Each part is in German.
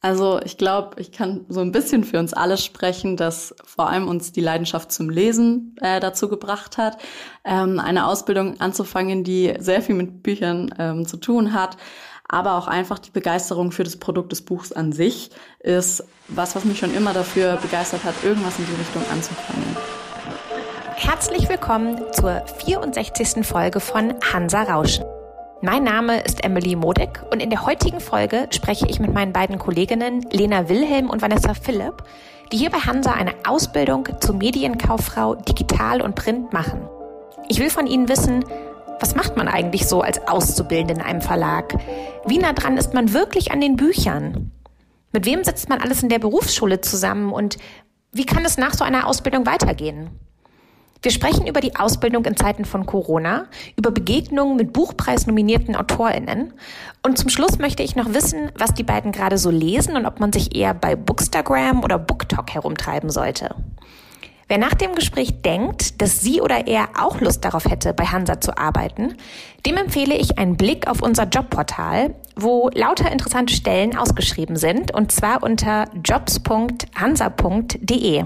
Also ich glaube, ich kann so ein bisschen für uns alle sprechen, dass vor allem uns die Leidenschaft zum Lesen äh, dazu gebracht hat, ähm, eine Ausbildung anzufangen, die sehr viel mit Büchern ähm, zu tun hat. Aber auch einfach die Begeisterung für das Produkt des Buchs an sich ist was, was mich schon immer dafür begeistert hat, irgendwas in die Richtung anzufangen. Herzlich willkommen zur 64. Folge von Hansa Rauschen. Mein Name ist Emily Modig und in der heutigen Folge spreche ich mit meinen beiden Kolleginnen Lena Wilhelm und Vanessa Philipp, die hier bei Hansa eine Ausbildung zur Medienkauffrau digital und print machen. Ich will von ihnen wissen, was macht man eigentlich so als Auszubildende in einem Verlag? Wie nah dran ist man wirklich an den Büchern? Mit wem sitzt man alles in der Berufsschule zusammen und wie kann es nach so einer Ausbildung weitergehen? Wir sprechen über die Ausbildung in Zeiten von Corona, über Begegnungen mit buchpreisnominierten AutorInnen. Und zum Schluss möchte ich noch wissen, was die beiden gerade so lesen und ob man sich eher bei Bookstagram oder BookTok herumtreiben sollte. Wer nach dem Gespräch denkt, dass sie oder er auch Lust darauf hätte, bei Hansa zu arbeiten, dem empfehle ich einen Blick auf unser Jobportal, wo lauter interessante Stellen ausgeschrieben sind, und zwar unter jobs.hansa.de.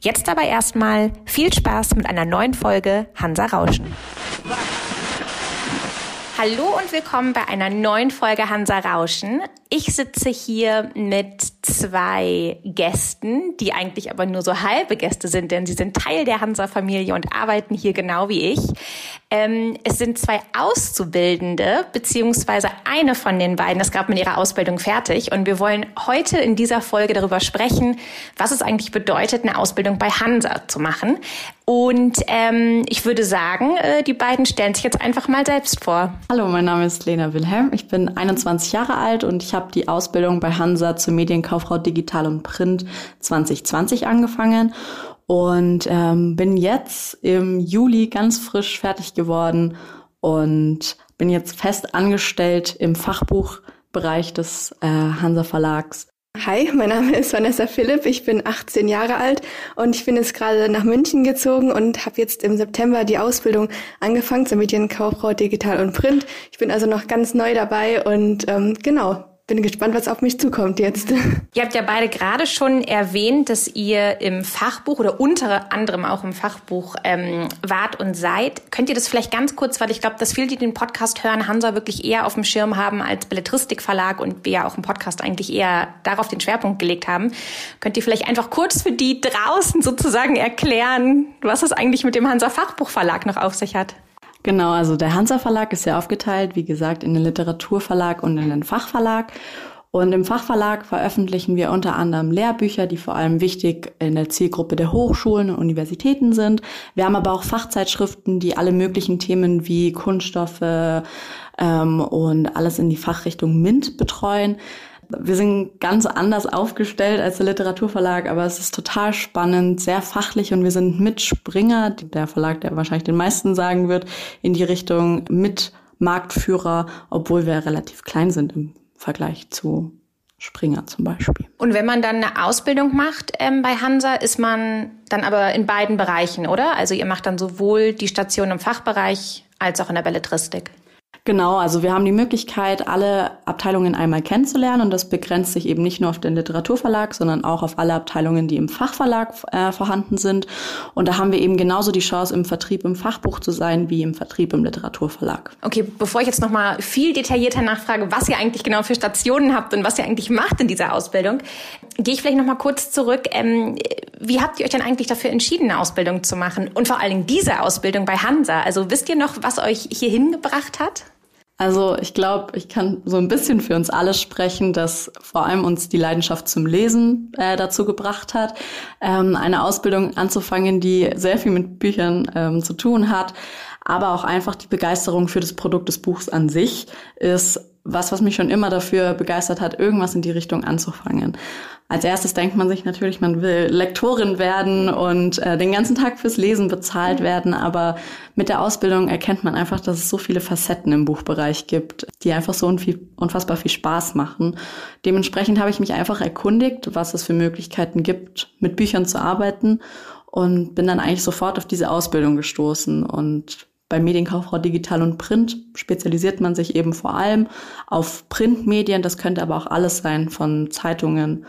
Jetzt aber erstmal viel Spaß mit einer neuen Folge Hansa Rauschen. Hallo und willkommen bei einer neuen Folge Hansa Rauschen. Ich sitze hier mit zwei Gästen, die eigentlich aber nur so halbe Gäste sind, denn sie sind Teil der Hansa-Familie und arbeiten hier genau wie ich. Ähm, es sind zwei Auszubildende, beziehungsweise eine von den beiden ist gerade mit ihrer Ausbildung fertig. Und wir wollen heute in dieser Folge darüber sprechen, was es eigentlich bedeutet, eine Ausbildung bei Hansa zu machen. Und ähm, ich würde sagen, äh, die beiden stellen sich jetzt einfach mal selbst vor. Hallo, mein Name ist Lena Wilhelm. Ich bin 21 Jahre alt und ich habe die Ausbildung bei Hansa zur Medienkauffrau Digital und Print 2020 angefangen und ähm, bin jetzt im Juli ganz frisch fertig geworden und bin jetzt fest angestellt im Fachbuchbereich des äh, Hansa Verlags. Hi, mein Name ist Vanessa Philipp, ich bin 18 Jahre alt und ich bin jetzt gerade nach München gezogen und habe jetzt im September die Ausbildung angefangen zur Medienkauffrau Digital und Print. Ich bin also noch ganz neu dabei und ähm, genau, bin gespannt, was auf mich zukommt jetzt. Ihr habt ja beide gerade schon erwähnt, dass ihr im Fachbuch oder unter anderem auch im Fachbuch ähm, wart und seid. Könnt ihr das vielleicht ganz kurz, weil ich glaube, dass viele, die den Podcast hören, Hansa wirklich eher auf dem Schirm haben als Belletristikverlag und wir ja auch im Podcast eigentlich eher darauf den Schwerpunkt gelegt haben. Könnt ihr vielleicht einfach kurz für die draußen sozusagen erklären, was es eigentlich mit dem Hansa Fachbuchverlag noch auf sich hat? Genau, also der Hansa Verlag ist ja aufgeteilt, wie gesagt, in den Literaturverlag und in den Fachverlag. Und im Fachverlag veröffentlichen wir unter anderem Lehrbücher, die vor allem wichtig in der Zielgruppe der Hochschulen und Universitäten sind. Wir haben aber auch Fachzeitschriften, die alle möglichen Themen wie Kunststoffe ähm, und alles in die Fachrichtung MINT betreuen wir sind ganz anders aufgestellt als der Literaturverlag, aber es ist total spannend, sehr fachlich und wir sind Mitspringer, der Verlag, der wahrscheinlich den meisten sagen wird, in die Richtung mit Marktführer, obwohl wir relativ klein sind im Vergleich zu Springer zum Beispiel. Und wenn man dann eine Ausbildung macht ähm, bei Hansa, ist man dann aber in beiden Bereichen, oder? Also ihr macht dann sowohl die Station im Fachbereich als auch in der Belletristik. Genau, also wir haben die Möglichkeit, alle Abteilungen einmal kennenzulernen und das begrenzt sich eben nicht nur auf den Literaturverlag, sondern auch auf alle Abteilungen, die im Fachverlag äh, vorhanden sind. Und da haben wir eben genauso die Chance, im Vertrieb im Fachbuch zu sein, wie im Vertrieb im Literaturverlag. Okay, bevor ich jetzt nochmal viel detaillierter nachfrage, was ihr eigentlich genau für Stationen habt und was ihr eigentlich macht in dieser Ausbildung, gehe ich vielleicht nochmal kurz zurück. Ähm, wie habt ihr euch denn eigentlich dafür entschieden, eine Ausbildung zu machen? Und vor allen Dingen diese Ausbildung bei Hansa. Also wisst ihr noch, was euch hier hingebracht hat? Also ich glaube, ich kann so ein bisschen für uns alle sprechen, dass vor allem uns die Leidenschaft zum Lesen äh, dazu gebracht hat, ähm, eine Ausbildung anzufangen, die sehr viel mit Büchern ähm, zu tun hat, aber auch einfach die Begeisterung für das Produkt des Buchs an sich ist was, was mich schon immer dafür begeistert hat, irgendwas in die Richtung anzufangen. Als erstes denkt man sich natürlich, man will Lektorin werden und äh, den ganzen Tag fürs Lesen bezahlt werden, aber mit der Ausbildung erkennt man einfach, dass es so viele Facetten im Buchbereich gibt, die einfach so unfassbar viel Spaß machen. Dementsprechend habe ich mich einfach erkundigt, was es für Möglichkeiten gibt, mit Büchern zu arbeiten und bin dann eigentlich sofort auf diese Ausbildung gestoßen und bei Medienkauffrau Digital und Print spezialisiert man sich eben vor allem auf Printmedien. Das könnte aber auch alles sein, von Zeitungen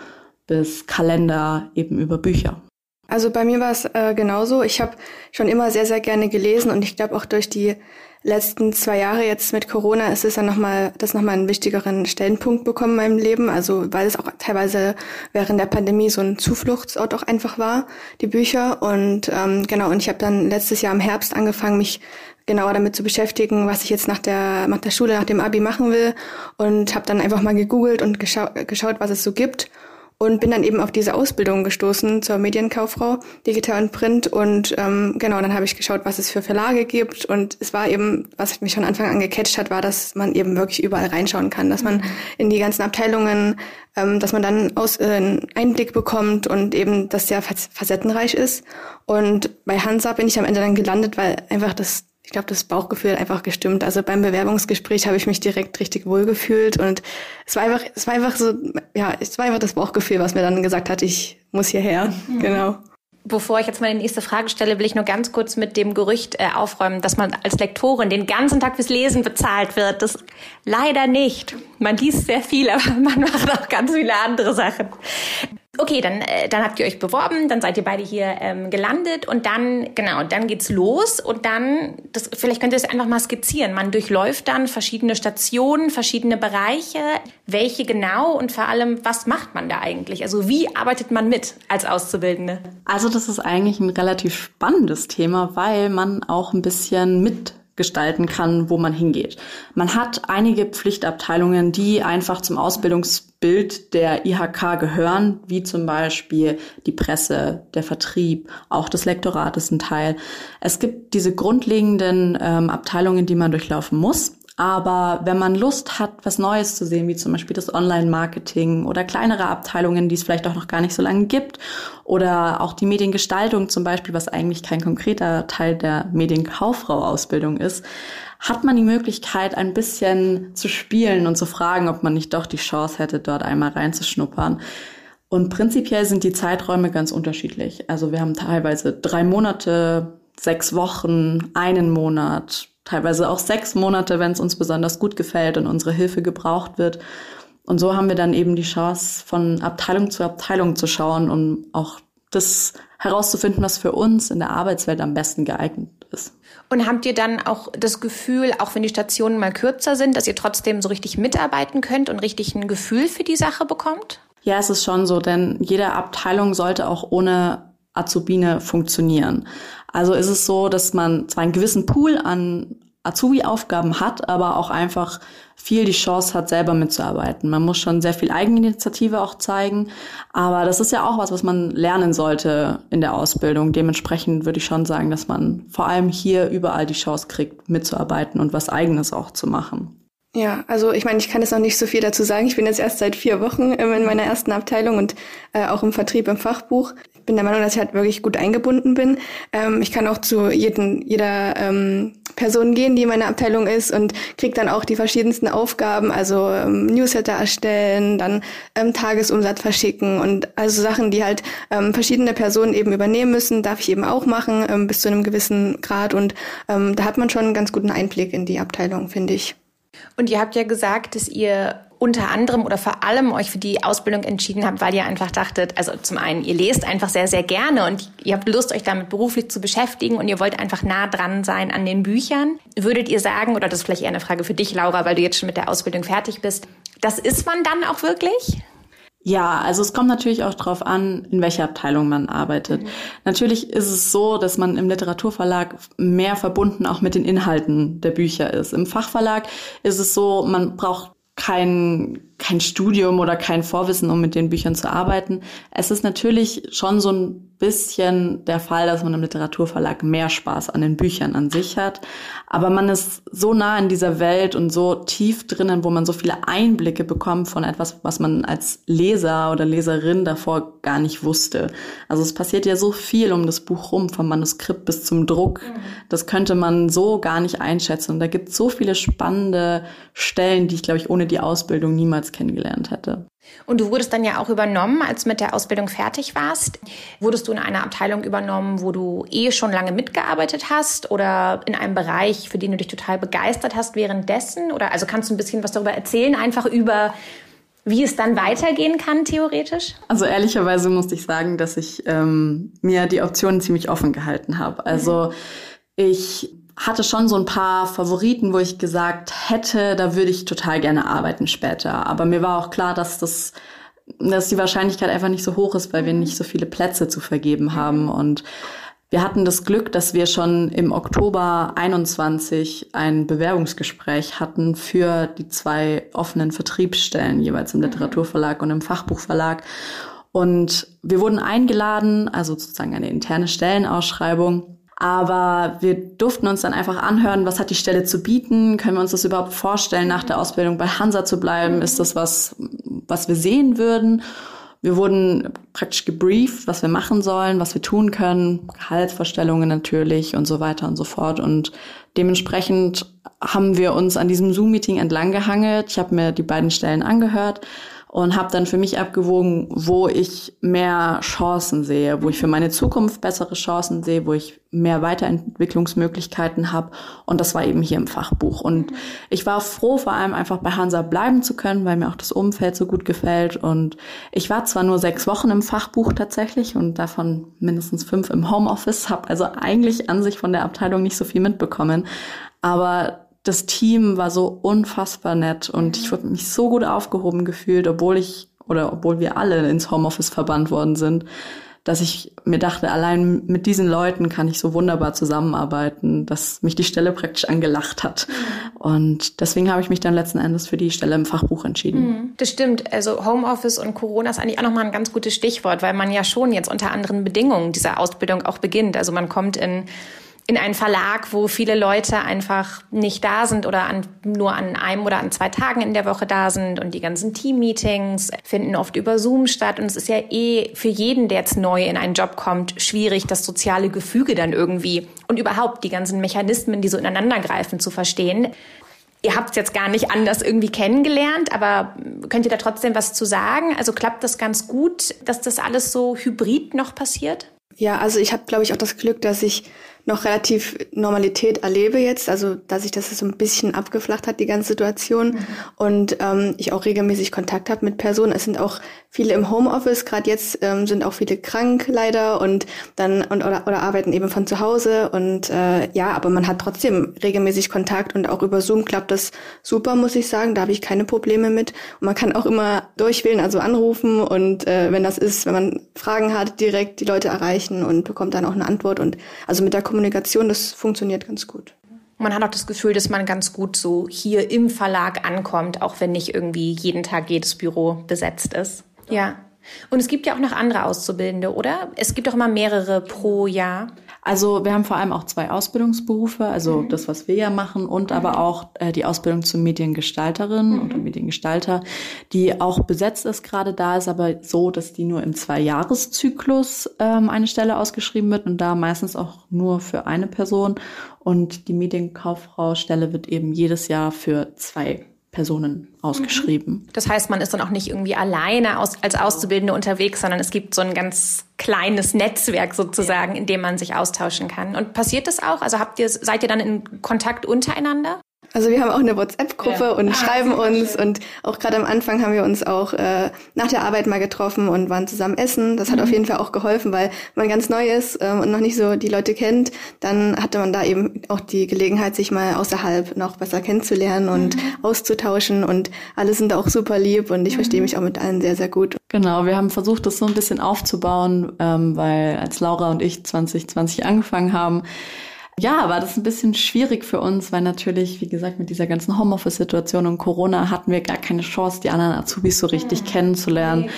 bis Kalender, eben über Bücher. Also bei mir war es äh, genauso. Ich habe schon immer sehr, sehr gerne gelesen und ich glaube auch durch die letzten zwei Jahre jetzt mit Corona ist es dann nochmal, das nochmal einen wichtigeren Stellenpunkt bekommen in meinem Leben. Also weil es auch teilweise während der Pandemie so ein Zufluchtsort auch einfach war, die Bücher. Und ähm, genau, und ich habe dann letztes Jahr im Herbst angefangen, mich genauer damit zu beschäftigen, was ich jetzt nach der, nach der Schule, nach dem Abi machen will. Und habe dann einfach mal gegoogelt und geschau geschaut, was es so gibt und bin dann eben auf diese Ausbildung gestoßen zur Medienkauffrau, Digital und Print. Und ähm, genau, dann habe ich geschaut, was es für Verlage gibt. Und es war eben, was mich von Anfang an gecatcht hat, war, dass man eben wirklich überall reinschauen kann, dass man mhm. in die ganzen Abteilungen, ähm, dass man dann aus, äh, einen Einblick bekommt und eben, dass der facettenreich ist. Und bei Hansa bin ich am Ende dann gelandet, weil einfach das ich glaube, das Bauchgefühl hat einfach gestimmt. Also beim Bewerbungsgespräch habe ich mich direkt richtig wohl gefühlt und es war einfach, es war einfach so, ja, es war einfach das Bauchgefühl, was mir dann gesagt hat, ich muss hierher. Mhm. Genau. Bevor ich jetzt meine nächste Frage stelle, will ich nur ganz kurz mit dem Gerücht äh, aufräumen, dass man als Lektorin den ganzen Tag fürs Lesen bezahlt wird. Das leider nicht. Man liest sehr viel, aber man macht auch ganz viele andere Sachen. Okay, dann, äh, dann habt ihr euch beworben, dann seid ihr beide hier ähm, gelandet und dann, genau, dann geht's los und dann, das, vielleicht könnt ihr es einfach mal skizzieren. Man durchläuft dann verschiedene Stationen, verschiedene Bereiche. Welche genau und vor allem, was macht man da eigentlich? Also wie arbeitet man mit als Auszubildende? Also das ist eigentlich ein relativ spannendes Thema, weil man auch ein bisschen mit gestalten kann, wo man hingeht. Man hat einige Pflichtabteilungen, die einfach zum Ausbildungsbild der IHK gehören, wie zum Beispiel die Presse, der Vertrieb, auch das Lektorat ist ein Teil. Es gibt diese grundlegenden ähm, Abteilungen, die man durchlaufen muss. Aber wenn man Lust hat, was Neues zu sehen, wie zum Beispiel das Online-Marketing oder kleinere Abteilungen, die es vielleicht auch noch gar nicht so lange gibt, oder auch die Mediengestaltung zum Beispiel, was eigentlich kein konkreter Teil der Medienkauffrau-Ausbildung ist, hat man die Möglichkeit, ein bisschen zu spielen und zu fragen, ob man nicht doch die Chance hätte, dort einmal reinzuschnuppern. Und prinzipiell sind die Zeiträume ganz unterschiedlich. Also wir haben teilweise drei Monate, sechs Wochen, einen Monat, teilweise auch sechs Monate, wenn es uns besonders gut gefällt und unsere Hilfe gebraucht wird. Und so haben wir dann eben die Chance, von Abteilung zu Abteilung zu schauen, um auch das herauszufinden, was für uns in der Arbeitswelt am besten geeignet ist. Und habt ihr dann auch das Gefühl, auch wenn die Stationen mal kürzer sind, dass ihr trotzdem so richtig mitarbeiten könnt und richtig ein Gefühl für die Sache bekommt? Ja, es ist schon so, denn jede Abteilung sollte auch ohne Azubine funktionieren. Also ist es so, dass man zwar einen gewissen Pool an Azubi-Aufgaben hat, aber auch einfach viel die Chance hat, selber mitzuarbeiten. Man muss schon sehr viel Eigeninitiative auch zeigen, aber das ist ja auch was, was man lernen sollte in der Ausbildung. Dementsprechend würde ich schon sagen, dass man vor allem hier überall die Chance kriegt, mitzuarbeiten und was Eigenes auch zu machen. Ja, also ich meine, ich kann jetzt noch nicht so viel dazu sagen. Ich bin jetzt erst seit vier Wochen in meiner ersten Abteilung und äh, auch im Vertrieb im Fachbuch. Bin der Meinung, dass ich halt wirklich gut eingebunden bin. Ähm, ich kann auch zu jeden, jeder ähm, Person gehen, die in meiner Abteilung ist und kriege dann auch die verschiedensten Aufgaben, also ähm, Newsletter erstellen, dann ähm, Tagesumsatz verschicken und also Sachen, die halt ähm, verschiedene Personen eben übernehmen müssen, darf ich eben auch machen ähm, bis zu einem gewissen Grad und ähm, da hat man schon einen ganz guten Einblick in die Abteilung, finde ich. Und ihr habt ja gesagt, dass ihr unter anderem oder vor allem euch für die Ausbildung entschieden habt, weil ihr einfach dachtet, also zum einen, ihr lest einfach sehr, sehr gerne und ihr habt Lust, euch damit beruflich zu beschäftigen und ihr wollt einfach nah dran sein an den Büchern. Würdet ihr sagen, oder das ist vielleicht eher eine Frage für dich, Laura, weil du jetzt schon mit der Ausbildung fertig bist, das ist man dann auch wirklich? Ja, also es kommt natürlich auch darauf an, in welcher Abteilung man arbeitet. Mhm. Natürlich ist es so, dass man im Literaturverlag mehr verbunden auch mit den Inhalten der Bücher ist. Im Fachverlag ist es so, man braucht kein, kein Studium oder kein Vorwissen, um mit den Büchern zu arbeiten. Es ist natürlich schon so ein bisschen der Fall, dass man im Literaturverlag mehr Spaß an den Büchern an sich hat. Aber man ist so nah in dieser Welt und so tief drinnen, wo man so viele Einblicke bekommt von etwas, was man als Leser oder Leserin davor gar nicht wusste. Also es passiert ja so viel um das Buch rum, vom Manuskript bis zum Druck. Mhm. Das könnte man so gar nicht einschätzen. Und da gibt es so viele spannende Stellen, die ich, glaube ich, ohne die Ausbildung niemals niemals kennengelernt hätte. Und du wurdest dann ja auch übernommen, als du mit der Ausbildung fertig warst. Wurdest du in einer Abteilung übernommen, wo du eh schon lange mitgearbeitet hast oder in einem Bereich, für den du dich total begeistert hast währenddessen? Oder also kannst du ein bisschen was darüber erzählen, einfach über wie es dann weitergehen kann, theoretisch? Also ehrlicherweise musste ich sagen, dass ich ähm, mir die Optionen ziemlich offen gehalten habe. Also mhm. ich hatte schon so ein paar Favoriten, wo ich gesagt hätte, da würde ich total gerne arbeiten später. Aber mir war auch klar, dass das dass die Wahrscheinlichkeit einfach nicht so hoch ist, weil wir nicht so viele Plätze zu vergeben haben. Und wir hatten das Glück, dass wir schon im Oktober 21 ein Bewerbungsgespräch hatten für die zwei offenen Vertriebsstellen, jeweils im Literaturverlag und im Fachbuchverlag. Und wir wurden eingeladen, also sozusagen eine interne Stellenausschreibung. Aber wir durften uns dann einfach anhören, was hat die Stelle zu bieten? Können wir uns das überhaupt vorstellen, nach der Ausbildung bei Hansa zu bleiben? Ist das was, was wir sehen würden? Wir wurden praktisch gebrieft, was wir machen sollen, was wir tun können, Gehaltsvorstellungen natürlich und so weiter und so fort. Und dementsprechend haben wir uns an diesem Zoom-Meeting entlang gehangelt. Ich habe mir die beiden Stellen angehört und habe dann für mich abgewogen, wo ich mehr Chancen sehe, wo ich für meine Zukunft bessere Chancen sehe, wo ich mehr Weiterentwicklungsmöglichkeiten habe. Und das war eben hier im Fachbuch. Und ich war froh, vor allem einfach bei Hansa bleiben zu können, weil mir auch das Umfeld so gut gefällt. Und ich war zwar nur sechs Wochen im Fachbuch tatsächlich und davon mindestens fünf im Homeoffice, habe also eigentlich an sich von der Abteilung nicht so viel mitbekommen. Aber das Team war so unfassbar nett und ich habe mich so gut aufgehoben gefühlt, obwohl ich oder obwohl wir alle ins Homeoffice verbannt worden sind, dass ich mir dachte, allein mit diesen Leuten kann ich so wunderbar zusammenarbeiten, dass mich die Stelle praktisch angelacht hat. Und deswegen habe ich mich dann letzten Endes für die Stelle im Fachbuch entschieden. Mhm. Das stimmt. Also Homeoffice und Corona ist eigentlich auch nochmal ein ganz gutes Stichwort, weil man ja schon jetzt unter anderen Bedingungen dieser Ausbildung auch beginnt. Also man kommt in in einen Verlag, wo viele Leute einfach nicht da sind oder an, nur an einem oder an zwei Tagen in der Woche da sind und die ganzen Team-Meetings finden oft über Zoom statt und es ist ja eh für jeden, der jetzt neu in einen Job kommt, schwierig, das soziale Gefüge dann irgendwie und überhaupt die ganzen Mechanismen, die so ineinander greifen, zu verstehen. Ihr habt es jetzt gar nicht anders irgendwie kennengelernt, aber könnt ihr da trotzdem was zu sagen? Also klappt das ganz gut, dass das alles so hybrid noch passiert? Ja, also ich habe, glaube ich, auch das Glück, dass ich noch relativ Normalität erlebe jetzt, also dass sich das so ein bisschen abgeflacht hat, die ganze Situation. Mhm. Und ähm, ich auch regelmäßig Kontakt habe mit Personen. Es sind auch viele im Homeoffice, gerade jetzt ähm, sind auch viele krank leider und dann und oder, oder arbeiten eben von zu Hause. Und äh, ja, aber man hat trotzdem regelmäßig Kontakt und auch über Zoom klappt das super, muss ich sagen. Da habe ich keine Probleme mit. Und man kann auch immer durchwählen, also anrufen und äh, wenn das ist, wenn man Fragen hat, direkt die Leute erreichen und bekommt dann auch eine Antwort. Und also mit der Kommunikation, das funktioniert ganz gut. Man hat auch das Gefühl, dass man ganz gut so hier im Verlag ankommt, auch wenn nicht irgendwie jeden Tag jedes Büro besetzt ist. Ja. Und es gibt ja auch noch andere Auszubildende, oder? Es gibt auch immer mehrere pro Jahr. Also wir haben vor allem auch zwei Ausbildungsberufe, also mhm. das, was wir ja machen, und mhm. aber auch äh, die Ausbildung zur Mediengestalterin mhm. oder Mediengestalter, die auch besetzt ist gerade da, ist aber so, dass die nur im Zwei-Jahres-Zyklus ähm, eine Stelle ausgeschrieben wird und da meistens auch nur für eine Person. Und die Medienkauffrau-Stelle wird eben jedes Jahr für zwei Personen ausgeschrieben. Mhm. Das heißt, man ist dann auch nicht irgendwie alleine aus, als Auszubildende unterwegs, sondern es gibt so ein ganz kleines Netzwerk sozusagen, in dem man sich austauschen kann. Und passiert das auch? Also habt ihr, seid ihr dann in Kontakt untereinander? Also wir haben auch eine WhatsApp-Gruppe ja. und ah, schreiben uns schön. und auch gerade am Anfang haben wir uns auch äh, nach der Arbeit mal getroffen und waren zusammen essen. Das hat mhm. auf jeden Fall auch geholfen, weil man ganz neu ist ähm, und noch nicht so die Leute kennt. Dann hatte man da eben auch die Gelegenheit, sich mal außerhalb noch besser kennenzulernen und mhm. auszutauschen und alle sind auch super lieb und ich mhm. verstehe mich auch mit allen sehr, sehr gut. Genau, wir haben versucht, das so ein bisschen aufzubauen, ähm, weil als Laura und ich 2020 angefangen haben, ja, war das ein bisschen schwierig für uns, weil natürlich, wie gesagt, mit dieser ganzen Homeoffice-Situation und Corona hatten wir gar keine Chance, die anderen Azubis so richtig mhm. kennenzulernen. Nee,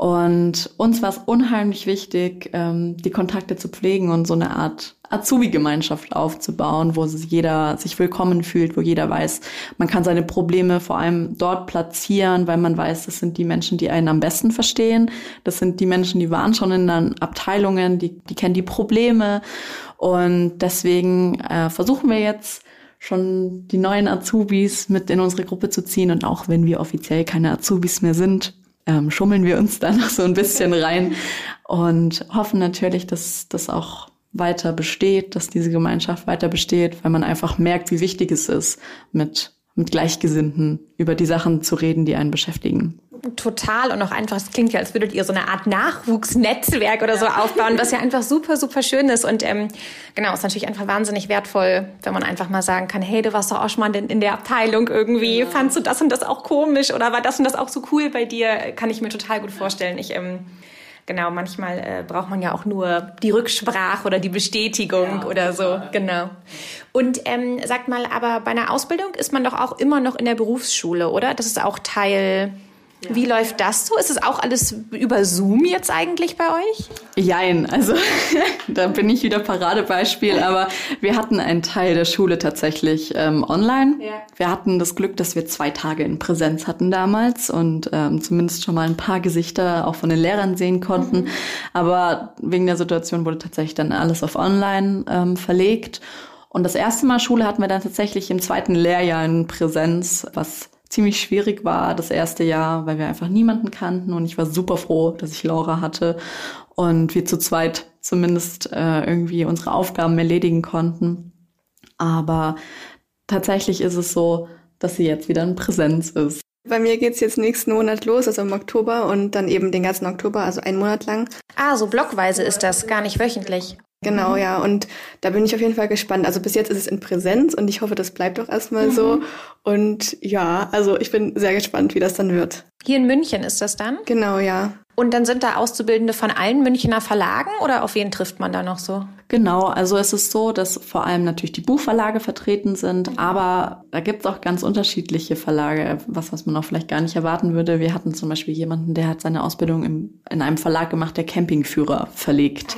und uns war es unheimlich wichtig, ähm, die Kontakte zu pflegen und so eine Art Azubi-Gemeinschaft aufzubauen, wo jeder sich willkommen fühlt, wo jeder weiß, man kann seine Probleme vor allem dort platzieren, weil man weiß, das sind die Menschen, die einen am besten verstehen. Das sind die Menschen, die waren schon in den Abteilungen, die, die kennen die Probleme. Und deswegen äh, versuchen wir jetzt schon die neuen Azubis mit in unsere Gruppe zu ziehen. Und auch wenn wir offiziell keine Azubis mehr sind, ähm, schummeln wir uns da noch so ein bisschen rein und hoffen natürlich, dass das auch weiter besteht, dass diese Gemeinschaft weiter besteht, weil man einfach merkt, wie wichtig es ist, mit, mit Gleichgesinnten über die Sachen zu reden, die einen beschäftigen. Total und auch einfach, es klingt ja, als würdet ihr so eine Art Nachwuchsnetzwerk oder so aufbauen, was ja einfach super, super schön ist. Und ähm, genau, ist natürlich einfach wahnsinnig wertvoll, wenn man einfach mal sagen kann, hey, du warst doch auch schon mal in, in der Abteilung irgendwie, ja. fandst du das und das auch komisch oder war das und das auch so cool bei dir? Kann ich mir total gut vorstellen. Ich ähm, genau, manchmal äh, braucht man ja auch nur die Rücksprache oder die Bestätigung ja, oder so. Genau. Und ähm, sagt mal, aber bei einer Ausbildung ist man doch auch immer noch in der Berufsschule, oder? Das ist auch Teil wie läuft das so? Ist es auch alles über Zoom jetzt eigentlich bei euch? Jein, also da bin ich wieder Paradebeispiel, aber wir hatten einen Teil der Schule tatsächlich ähm, online. Ja. Wir hatten das Glück, dass wir zwei Tage in Präsenz hatten damals und ähm, zumindest schon mal ein paar Gesichter auch von den Lehrern sehen konnten. Mhm. Aber wegen der Situation wurde tatsächlich dann alles auf online ähm, verlegt. Und das erste Mal Schule hatten wir dann tatsächlich im zweiten Lehrjahr in Präsenz, was ziemlich schwierig war das erste Jahr, weil wir einfach niemanden kannten und ich war super froh, dass ich Laura hatte und wir zu zweit zumindest äh, irgendwie unsere Aufgaben erledigen konnten. Aber tatsächlich ist es so, dass sie jetzt wieder in Präsenz ist. Bei mir geht's jetzt nächsten Monat los, also im Oktober und dann eben den ganzen Oktober, also einen Monat lang. Ah, so blockweise ist das, gar nicht wöchentlich. Genau, ja. Und da bin ich auf jeden Fall gespannt. Also bis jetzt ist es in Präsenz und ich hoffe, das bleibt auch erstmal mhm. so. Und ja, also ich bin sehr gespannt, wie das dann wird. Hier in München ist das dann? Genau, ja. Und dann sind da Auszubildende von allen Münchner Verlagen oder auf wen trifft man da noch so? Genau, also es ist so, dass vor allem natürlich die Buchverlage vertreten sind, aber da gibt es auch ganz unterschiedliche Verlage, was, was man auch vielleicht gar nicht erwarten würde. Wir hatten zum Beispiel jemanden, der hat seine Ausbildung im, in einem Verlag gemacht, der Campingführer verlegt.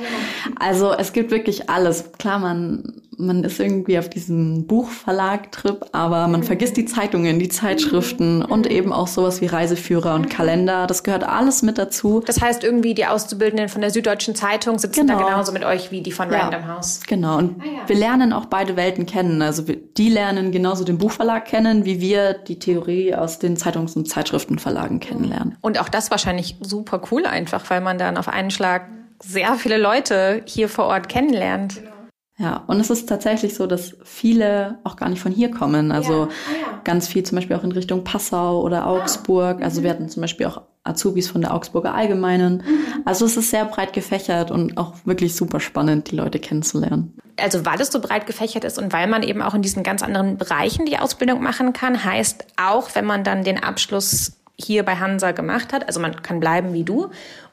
Also es gibt wirklich alles. Klar, man man ist irgendwie auf diesem Buchverlag-Trip, aber man mhm. vergisst die Zeitungen, die Zeitschriften mhm. und eben auch sowas wie Reiseführer und Kalender. Das gehört alles mit dazu. Das heißt, irgendwie die Auszubildenden von der Süddeutschen Zeitung sitzen genau. da genauso mit euch wie die von ja. Random House. Genau. Und ah, ja. wir lernen auch beide Welten kennen. Also die lernen genauso den Buchverlag kennen, wie wir die Theorie aus den Zeitungs- und Zeitschriftenverlagen kennenlernen. Und auch das wahrscheinlich super cool einfach, weil man dann auf einen Schlag sehr viele Leute hier vor Ort kennenlernt. Genau. Ja, und es ist tatsächlich so, dass viele auch gar nicht von hier kommen. Also ja. Ah, ganz viel zum Beispiel auch in Richtung Passau oder Augsburg. Ah. Also mhm. wir hatten zum Beispiel auch Azubis von der Augsburger Allgemeinen. Mhm. Also es ist sehr breit gefächert und auch wirklich super spannend, die Leute kennenzulernen. Also weil es so breit gefächert ist und weil man eben auch in diesen ganz anderen Bereichen die Ausbildung machen kann, heißt auch, wenn man dann den Abschluss hier bei Hansa gemacht hat, also man kann bleiben wie du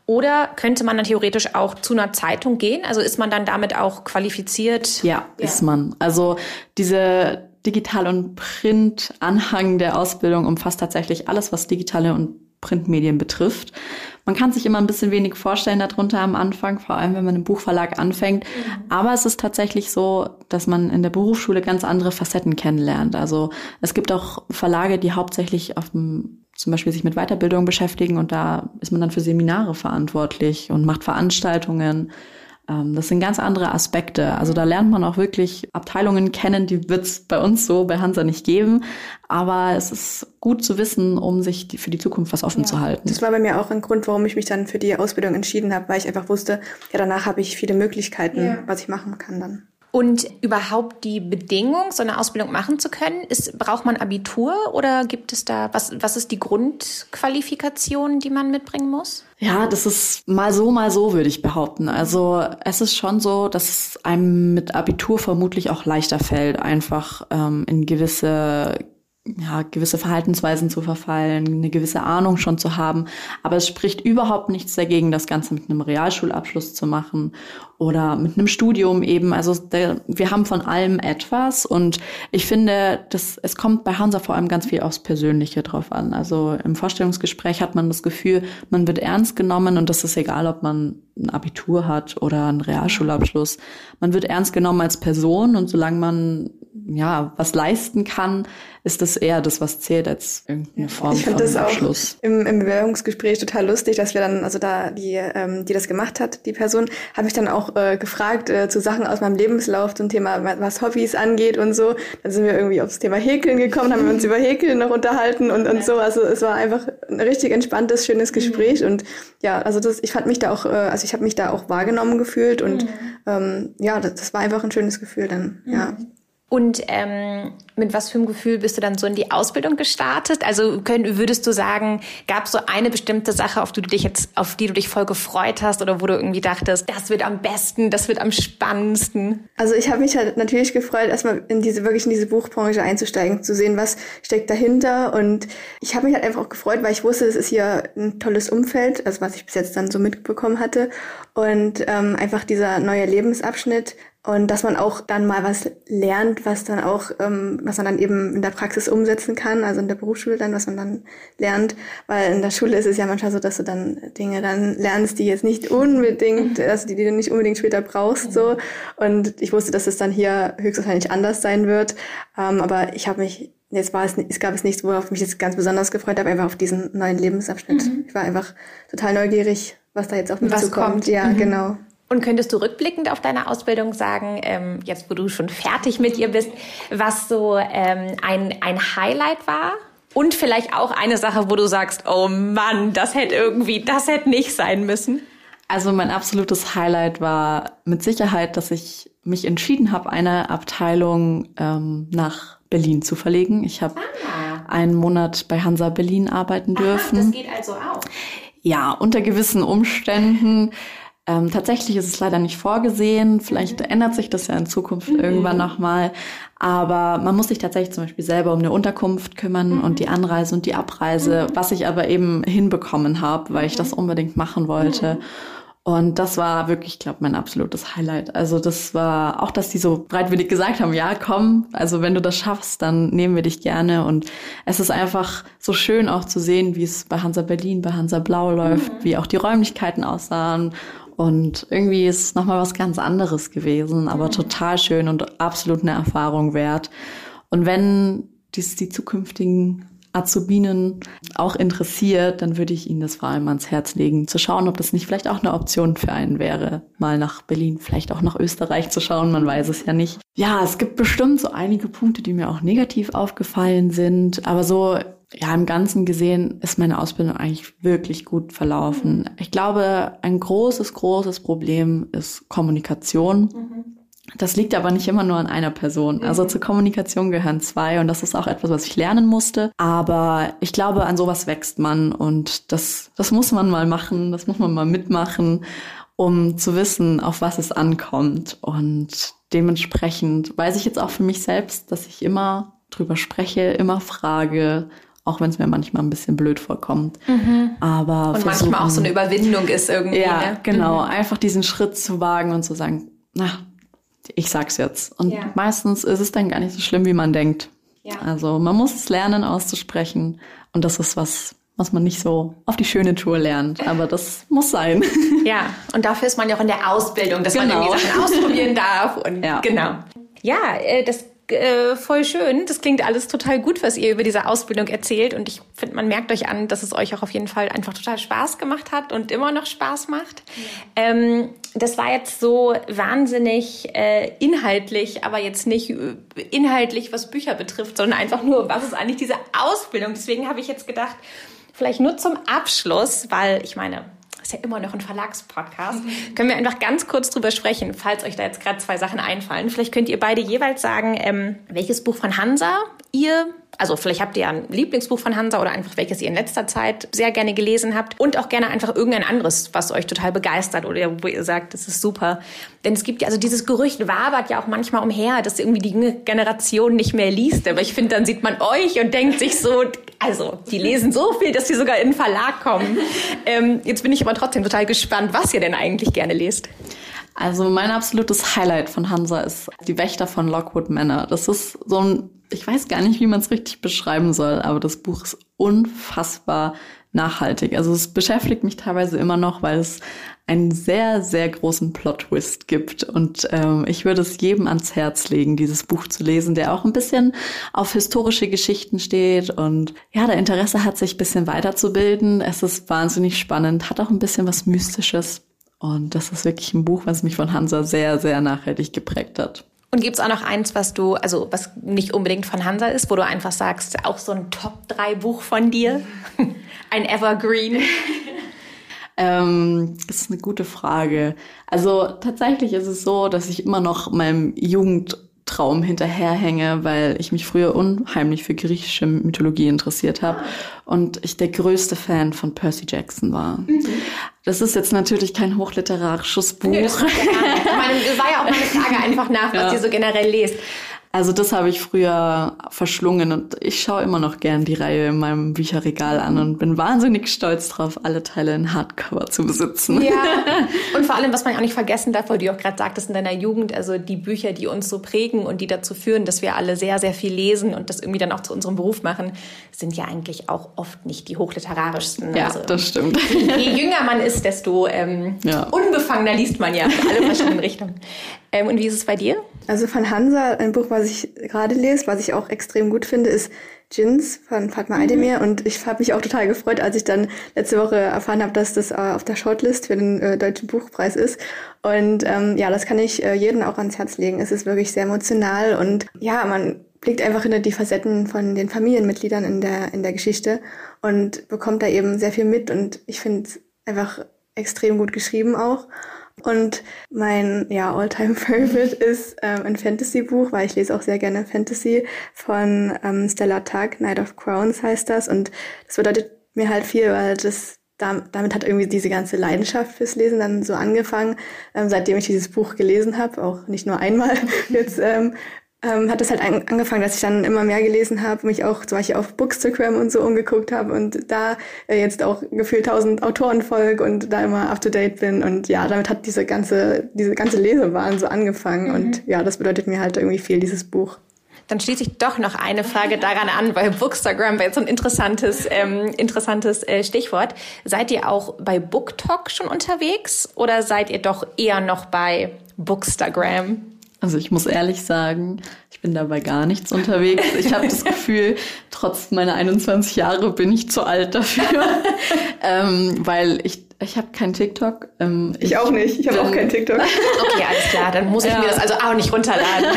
oder könnte man dann theoretisch auch zu einer Zeitung gehen? Also ist man dann damit auch qualifiziert? Ja, ja. ist man. Also diese Digital- und Print-Anhang der Ausbildung umfasst tatsächlich alles, was digitale und Printmedien betrifft. Man kann sich immer ein bisschen wenig vorstellen darunter am Anfang, vor allem wenn man im Buchverlag anfängt. Mhm. Aber es ist tatsächlich so, dass man in der Berufsschule ganz andere Facetten kennenlernt. Also es gibt auch Verlage, die hauptsächlich auf dem zum Beispiel sich mit Weiterbildung beschäftigen und da ist man dann für Seminare verantwortlich und macht Veranstaltungen. Ähm, das sind ganz andere Aspekte. Also da lernt man auch wirklich Abteilungen kennen, die wird es bei uns so bei Hansa nicht geben. Aber es ist gut zu wissen, um sich die, für die Zukunft was offen ja. zu halten. Das war bei mir auch ein Grund, warum ich mich dann für die Ausbildung entschieden habe, weil ich einfach wusste, ja, danach habe ich viele Möglichkeiten, ja. was ich machen kann dann. Und überhaupt die Bedingung, so eine Ausbildung machen zu können, ist, braucht man Abitur oder gibt es da, was, was ist die Grundqualifikation, die man mitbringen muss? Ja, das ist mal so, mal so, würde ich behaupten. Also es ist schon so, dass es einem mit Abitur vermutlich auch leichter fällt, einfach ähm, in gewisse ja, gewisse Verhaltensweisen zu verfallen, eine gewisse Ahnung schon zu haben. Aber es spricht überhaupt nichts dagegen, das Ganze mit einem Realschulabschluss zu machen oder mit einem Studium eben. Also der, wir haben von allem etwas und ich finde, dass es kommt bei Hansa vor allem ganz viel aufs Persönliche drauf an. Also im Vorstellungsgespräch hat man das Gefühl, man wird ernst genommen und das ist egal, ob man ein Abitur hat oder einen Realschulabschluss. Man wird ernst genommen als Person und solange man ja, was leisten kann, ist das eher das, was zählt, als irgendeine Form ich von das Abschluss. Auch im, im Bewerbungsgespräch total lustig, dass wir dann, also da die, ähm, die das gemacht hat, die Person, habe ich dann auch äh, gefragt äh, zu Sachen aus meinem Lebenslauf zum Thema, was Hobbys angeht und so. Dann sind wir irgendwie aufs Thema Häkeln gekommen, haben wir uns über Häkeln noch unterhalten und, und so. Also es war einfach ein richtig entspanntes, schönes Gespräch. Mhm. Und ja, also das, ich fand mich da auch, äh, also ich habe mich da auch wahrgenommen gefühlt und mhm. ähm, ja, das, das war einfach ein schönes Gefühl dann, mhm. ja. Und ähm, mit was für einem Gefühl bist du dann so in die Ausbildung gestartet? Also könnt, würdest du sagen, gab es so eine bestimmte Sache, auf die du dich jetzt, auf die du dich voll gefreut hast oder wo du irgendwie dachtest, das wird am besten, das wird am spannendsten? Also ich habe mich halt natürlich gefreut, erstmal in diese wirklich in diese Buchbranche einzusteigen, zu sehen, was steckt dahinter. Und ich habe mich halt einfach auch gefreut, weil ich wusste, es ist hier ein tolles Umfeld, also was ich bis jetzt dann so mitbekommen hatte. Und ähm, einfach dieser neue Lebensabschnitt und dass man auch dann mal was lernt, was dann auch, ähm, was man dann eben in der Praxis umsetzen kann, also in der Berufsschule dann, was man dann lernt, weil in der Schule ist es ja manchmal so, dass du dann Dinge dann lernst, die jetzt nicht unbedingt, mhm. also die, die du nicht unbedingt später brauchst, so. Und ich wusste, dass es dann hier höchstwahrscheinlich anders sein wird, ähm, aber ich habe mich Jetzt war es, es gab es nichts, worauf mich jetzt ganz besonders gefreut habe, einfach auf diesen neuen Lebensabschnitt. Mhm. Ich war einfach total neugierig, was da jetzt auf mich was zukommt. Kommt. Ja, mhm. genau. Und könntest du rückblickend auf deine Ausbildung sagen, ähm, jetzt wo du schon fertig mit ihr bist, was so ähm, ein, ein Highlight war? Und vielleicht auch eine Sache, wo du sagst, oh Mann, das hätte irgendwie, das hätte nicht sein müssen. Also mein absolutes Highlight war mit Sicherheit, dass ich mich entschieden habe, eine Abteilung ähm, nach Berlin zu verlegen. Ich habe ah. einen Monat bei Hansa Berlin arbeiten dürfen. Aha, das geht also auch. Ja, unter gewissen Umständen. Ähm, tatsächlich ist es leider nicht vorgesehen. Vielleicht mhm. ändert sich das ja in Zukunft mhm. irgendwann nochmal. Aber man muss sich tatsächlich zum Beispiel selber um eine Unterkunft kümmern mhm. und die Anreise und die Abreise, mhm. was ich aber eben hinbekommen habe, weil ich das mhm. unbedingt machen wollte. Mhm. Und das war wirklich, ich glaube, mein absolutes Highlight. Also das war auch, dass die so breitwillig gesagt haben, ja, komm, also wenn du das schaffst, dann nehmen wir dich gerne. Und es ist einfach so schön auch zu sehen, wie es bei Hansa Berlin, bei Hansa Blau läuft, mhm. wie auch die Räumlichkeiten aussahen und irgendwie ist es nochmal was ganz anderes gewesen, aber mhm. total schön und absolut eine Erfahrung wert. Und wenn dies die zukünftigen Azubinen auch interessiert, dann würde ich Ihnen das vor allem ans Herz legen, zu schauen, ob das nicht vielleicht auch eine Option für einen wäre, mal nach Berlin, vielleicht auch nach Österreich zu schauen, man weiß es ja nicht. Ja, es gibt bestimmt so einige Punkte, die mir auch negativ aufgefallen sind, aber so ja, im Ganzen gesehen ist meine Ausbildung eigentlich wirklich gut verlaufen. Ich glaube, ein großes, großes Problem ist Kommunikation. Mhm. Das liegt aber nicht immer nur an einer Person. Mhm. Also zur Kommunikation gehören zwei und das ist auch etwas, was ich lernen musste. Aber ich glaube, an sowas wächst man und das, das muss man mal machen, das muss man mal mitmachen, um zu wissen, auf was es ankommt. Und dementsprechend weiß ich jetzt auch für mich selbst, dass ich immer drüber spreche, immer frage auch wenn es mir manchmal ein bisschen blöd vorkommt. Mhm. Aber und manchmal auch so eine Überwindung ist irgendwie. Ja, ne? genau. Mhm. Einfach diesen Schritt zu wagen und zu sagen, na, ich sag's jetzt. Und ja. meistens ist es dann gar nicht so schlimm, wie man denkt. Ja. Also man muss es lernen auszusprechen und das ist was, was man nicht so auf die schöne Tour lernt. Aber das muss sein. Ja, und dafür ist man ja auch in der Ausbildung, dass genau. man irgendwie Sachen ausprobieren darf. Und ja. genau. Ja, äh, das äh, voll schön. Das klingt alles total gut, was ihr über diese Ausbildung erzählt. Und ich finde, man merkt euch an, dass es euch auch auf jeden Fall einfach total Spaß gemacht hat und immer noch Spaß macht. Ja. Ähm, das war jetzt so wahnsinnig äh, inhaltlich, aber jetzt nicht äh, inhaltlich, was Bücher betrifft, sondern einfach nur, was ist eigentlich diese Ausbildung. Deswegen habe ich jetzt gedacht, vielleicht nur zum Abschluss, weil ich meine, ist ja immer noch ein Verlagspodcast, mhm. können wir einfach ganz kurz drüber sprechen, falls euch da jetzt gerade zwei Sachen einfallen. Vielleicht könnt ihr beide jeweils sagen, ähm, welches Buch von Hansa ihr also vielleicht habt ihr ein Lieblingsbuch von Hansa oder einfach welches ihr in letzter Zeit sehr gerne gelesen habt und auch gerne einfach irgendein anderes, was euch total begeistert oder wo ihr sagt, das ist super. Denn es gibt ja, also dieses Gerücht wabert ja auch manchmal umher, dass irgendwie die Generation nicht mehr liest. Aber ich finde, dann sieht man euch und denkt sich so, also die lesen so viel, dass sie sogar in den Verlag kommen. Ähm, jetzt bin ich aber trotzdem total gespannt, was ihr denn eigentlich gerne lest. Also mein absolutes Highlight von Hansa ist Die Wächter von Lockwood Manor. Das ist so ein ich weiß gar nicht, wie man es richtig beschreiben soll, aber das Buch ist unfassbar nachhaltig. Also es beschäftigt mich teilweise immer noch, weil es einen sehr, sehr großen Plot-Twist gibt. Und ähm, ich würde es jedem ans Herz legen, dieses Buch zu lesen, der auch ein bisschen auf historische Geschichten steht und ja, der Interesse hat, sich ein bisschen weiterzubilden. Es ist wahnsinnig spannend, hat auch ein bisschen was Mystisches. Und das ist wirklich ein Buch, was mich von Hansa sehr, sehr nachhaltig geprägt hat. Und gibt's auch noch eins, was du, also was nicht unbedingt von Hansa ist, wo du einfach sagst, auch so ein Top-3-Buch von dir? ein Evergreen? Ähm, das ist eine gute Frage. Also tatsächlich ist es so, dass ich immer noch meinem Jugendtraum hinterherhänge, weil ich mich früher unheimlich für griechische Mythologie interessiert habe und ich der größte Fan von Percy Jackson war. Mhm. Das ist jetzt natürlich kein hochliterarisches Buch. Das, meine, das war ja auch meine Frage einfach nach, was ja. ihr so generell lest. Also das habe ich früher verschlungen und ich schaue immer noch gern die Reihe in meinem Bücherregal an und bin wahnsinnig stolz drauf, alle Teile in Hardcover zu besitzen. Ja, und vor allem, was man auch nicht vergessen darf, weil du auch gerade sagtest in deiner Jugend, also die Bücher, die uns so prägen und die dazu führen, dass wir alle sehr, sehr viel lesen und das irgendwie dann auch zu unserem Beruf machen, sind ja eigentlich auch oft nicht die hochliterarischsten. Ja, also, das stimmt. Je jünger man ist, desto ähm, ja. unbefangener liest man ja in alle verschiedenen Richtungen. Ähm, und wie ist es bei dir? Also von Hansa, ein Buch, was ich gerade lese, was ich auch extrem gut finde, ist Jins von Fatma mhm. Aydemir. Und ich habe mich auch total gefreut, als ich dann letzte Woche erfahren habe, dass das äh, auf der Shortlist für den äh, Deutschen Buchpreis ist. Und ähm, ja, das kann ich äh, jedem auch ans Herz legen. Es ist wirklich sehr emotional und ja, man blickt einfach hinter die Facetten von den Familienmitgliedern in der, in der Geschichte und bekommt da eben sehr viel mit. Und ich finde es einfach extrem gut geschrieben auch. Und mein ja, All-Time-Favorite ist ähm, ein Fantasy-Buch, weil ich lese auch sehr gerne Fantasy von ähm, Stella Tuck, Knight of Crowns heißt das. Und das bedeutet mir halt viel, weil das damit hat irgendwie diese ganze Leidenschaft fürs Lesen dann so angefangen, ähm, seitdem ich dieses Buch gelesen habe, auch nicht nur einmal jetzt ähm, ähm, hat das halt an, angefangen, dass ich dann immer mehr gelesen habe, mich auch zum Beispiel auf Bookstagram und so umgeguckt habe und da äh, jetzt auch gefühlt tausend Autoren folge und da immer up to date bin und ja, damit hat diese ganze diese ganze Lesebahn so angefangen mhm. und ja, das bedeutet mir halt irgendwie viel dieses Buch. Dann schließe ich doch noch eine Frage daran an, weil Bookstagram war jetzt so ein interessantes, ähm, interessantes äh, Stichwort. Seid ihr auch bei BookTok schon unterwegs oder seid ihr doch eher noch bei Bookstagram? Also ich muss ehrlich sagen, ich bin dabei gar nichts unterwegs. Ich habe das Gefühl, trotz meiner 21 Jahre bin ich zu alt dafür, ähm, weil ich ich habe kein TikTok. Ähm, ich, ich, auch nicht. Ich habe auch kein TikTok. Okay, alles klar. Dann muss ich ja. mir das also auch nicht runterladen.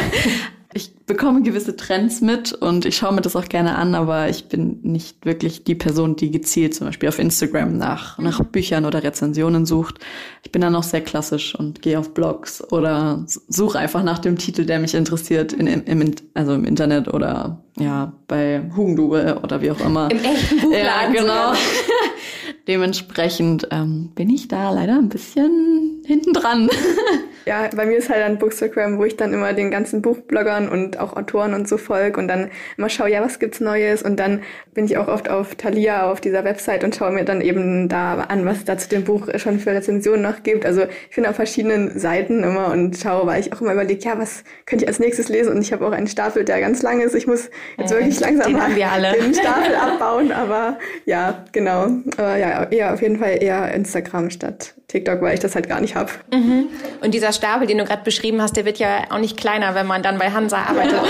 Ich bekomme gewisse Trends mit und ich schaue mir das auch gerne an, aber ich bin nicht wirklich die Person, die gezielt zum Beispiel auf Instagram nach, nach Büchern oder Rezensionen sucht. Ich bin dann auch sehr klassisch und gehe auf Blogs oder suche einfach nach dem Titel, der mich interessiert, in, im, also im Internet oder ja, bei Hugendube oder wie auch immer. Im echten Buchladen. Ja, genau. Dementsprechend ähm, bin ich da leider ein bisschen hinten dran. Ja, bei mir ist halt dann Bookstagram, wo ich dann immer den ganzen Buchbloggern und auch Autoren und so folge und dann immer schaue, ja, was gibt's Neues? Und dann bin ich auch oft auf Thalia, auf dieser Website und schaue mir dann eben da an, was es da zu dem Buch schon für Rezensionen noch gibt. Also ich bin auf verschiedenen Seiten immer und schaue, weil ich auch immer überlege, ja, was könnte ich als nächstes lesen? Und ich habe auch einen Stapel, der ganz lang ist. Ich muss jetzt mhm. wirklich langsam den mal den Stapel abbauen, aber ja, genau. Aber ja, eher auf jeden Fall eher Instagram statt TikTok, weil ich das halt gar nicht habe. Mhm. Und dieser Stapel, den du gerade beschrieben hast, der wird ja auch nicht kleiner, wenn man dann bei Hansa arbeitet, oder?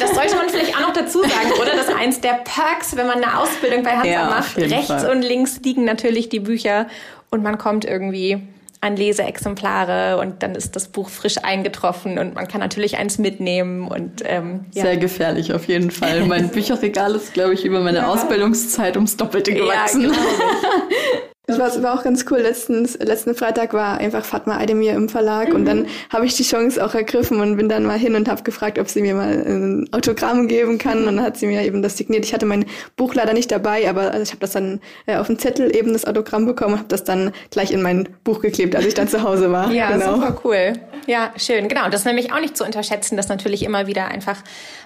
Das sollte man vielleicht auch noch dazu sagen, oder? Das ist eins der Perks, wenn man eine Ausbildung bei Hansa ja, macht. Rechts Fall. und links liegen natürlich die Bücher und man kommt irgendwie an Leseexemplare und dann ist das Buch frisch eingetroffen und man kann natürlich eins mitnehmen und ähm, ja. sehr gefährlich auf jeden Fall. Mein Bücherregal ist, glaube ich, über meine ja. Ausbildungszeit ums Doppelte gewachsen. Ja, genau. Das war, war auch ganz cool. Letztens, letzten Freitag war einfach Fatma Aydemir im Verlag mhm. und dann habe ich die Chance auch ergriffen und bin dann mal hin und habe gefragt, ob sie mir mal ein Autogramm geben kann und dann hat sie mir eben das signiert. Ich hatte mein Buch leider nicht dabei, aber also ich habe das dann äh, auf dem Zettel eben das Autogramm bekommen und habe das dann gleich in mein Buch geklebt, als ich dann zu Hause war. Ja, genau. super cool. Ja, schön. Genau, das ist nämlich auch nicht zu unterschätzen, dass natürlich immer wieder einfach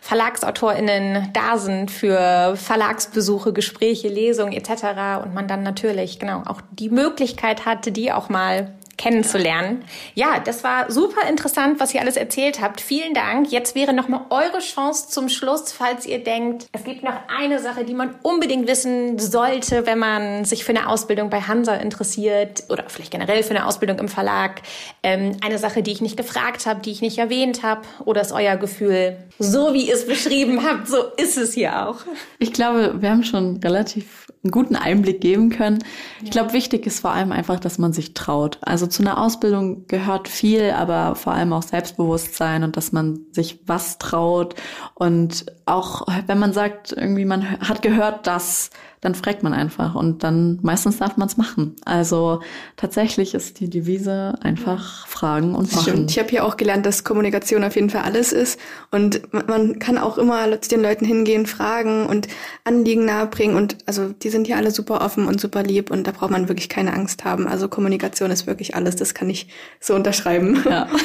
VerlagsautorInnen da sind für Verlagsbesuche, Gespräche, Lesungen etc. und man dann natürlich, genau, auch die Möglichkeit hatte, die auch mal kennenzulernen. Ja, das war super interessant, was ihr alles erzählt habt. Vielen Dank. Jetzt wäre nochmal eure Chance zum Schluss, falls ihr denkt, es gibt noch eine Sache, die man unbedingt wissen sollte, wenn man sich für eine Ausbildung bei Hansa interessiert oder vielleicht generell für eine Ausbildung im Verlag. Ähm, eine Sache, die ich nicht gefragt habe, die ich nicht erwähnt habe oder ist euer Gefühl, so wie ihr es beschrieben habt, so ist es hier auch? Ich glaube, wir haben schon relativ einen guten Einblick geben können. Ich glaube, wichtig ist vor allem einfach, dass man sich traut. Also zu einer Ausbildung gehört viel, aber vor allem auch Selbstbewusstsein und dass man sich was traut. Und auch wenn man sagt, irgendwie man hat gehört, dass dann fragt man einfach und dann meistens darf man es machen. Also tatsächlich ist die Devise einfach fragen und machen. Stimmt. Ich habe hier auch gelernt, dass Kommunikation auf jeden Fall alles ist und man kann auch immer zu den Leuten hingehen, fragen und Anliegen nahebringen und also die sind hier alle super offen und super lieb und da braucht man wirklich keine Angst haben. Also Kommunikation ist wirklich alles, das kann ich so unterschreiben. Ja.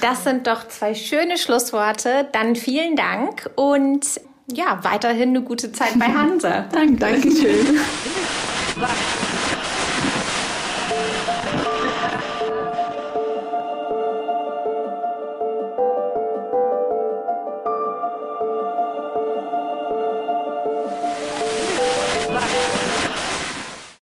Das sind doch zwei schöne Schlussworte. Dann vielen Dank und ja, weiterhin eine gute Zeit bei Hansa. Danke. Dankeschön.